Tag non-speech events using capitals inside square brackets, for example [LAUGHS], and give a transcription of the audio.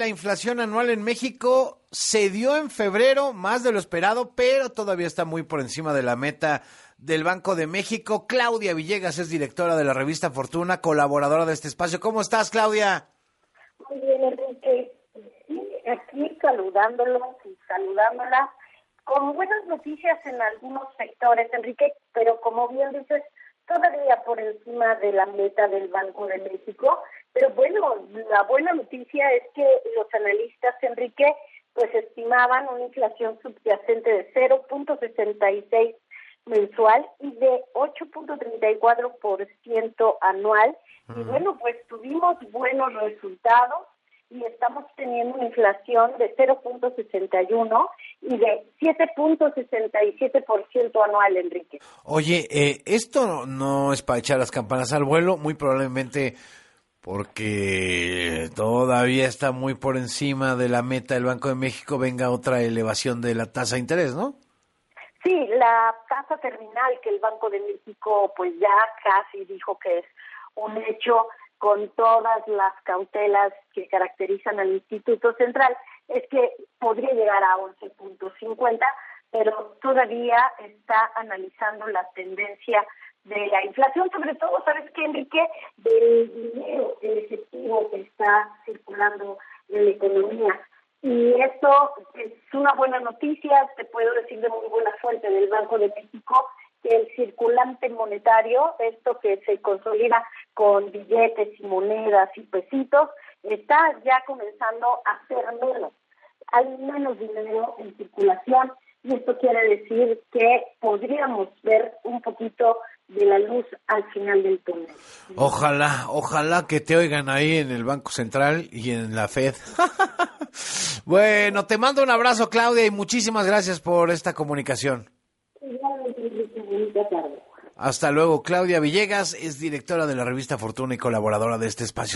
la inflación anual en México se dio en febrero, más de lo esperado, pero todavía está muy por encima de la meta del Banco de México. Claudia Villegas es directora de la revista Fortuna, colaboradora de este espacio. ¿Cómo estás, Claudia? Muy bien, Enrique. aquí saludándolos y saludándola con buenas noticias en algunos sectores, Enrique, pero como bien dices, todavía por encima de la meta del Banco de México. Pero bueno, la buena noticia es que los analistas, Enrique, pues estimaban una inflación subyacente de 0.66 mensual y de 8.34% anual. Y bueno, pues tuvimos buenos resultados y estamos teniendo una inflación de 0.61 y de 7.67% anual, Enrique. Oye, eh, esto no es para echar las campanas al vuelo, muy probablemente porque todavía está muy por encima de la meta del Banco de México, venga otra elevación de la tasa de interés, ¿no? Sí, la tasa terminal que el Banco de México pues ya casi dijo que es un hecho con todas las cautelas que caracterizan al Instituto Central, es que podría llegar a 11.50, pero todavía está analizando la tendencia de la inflación, sobre todo, ¿sabes qué, Enrique? Del dinero, el efectivo que está circulando en la economía. Y esto es una buena noticia, te puedo decir de muy buena fuente del Banco de México, que el circulante monetario, esto que se consolida con billetes y monedas y pesitos, está ya comenzando a ser menos. Hay menos dinero en circulación y esto quiere decir que podríamos ver un poquito de la luz al final del túnel. Ojalá, ojalá que te oigan ahí en el Banco Central y en la Fed. [LAUGHS] bueno, te mando un abrazo Claudia y muchísimas gracias por esta comunicación. Hasta luego. Claudia Villegas es directora de la revista Fortuna y colaboradora de este espacio.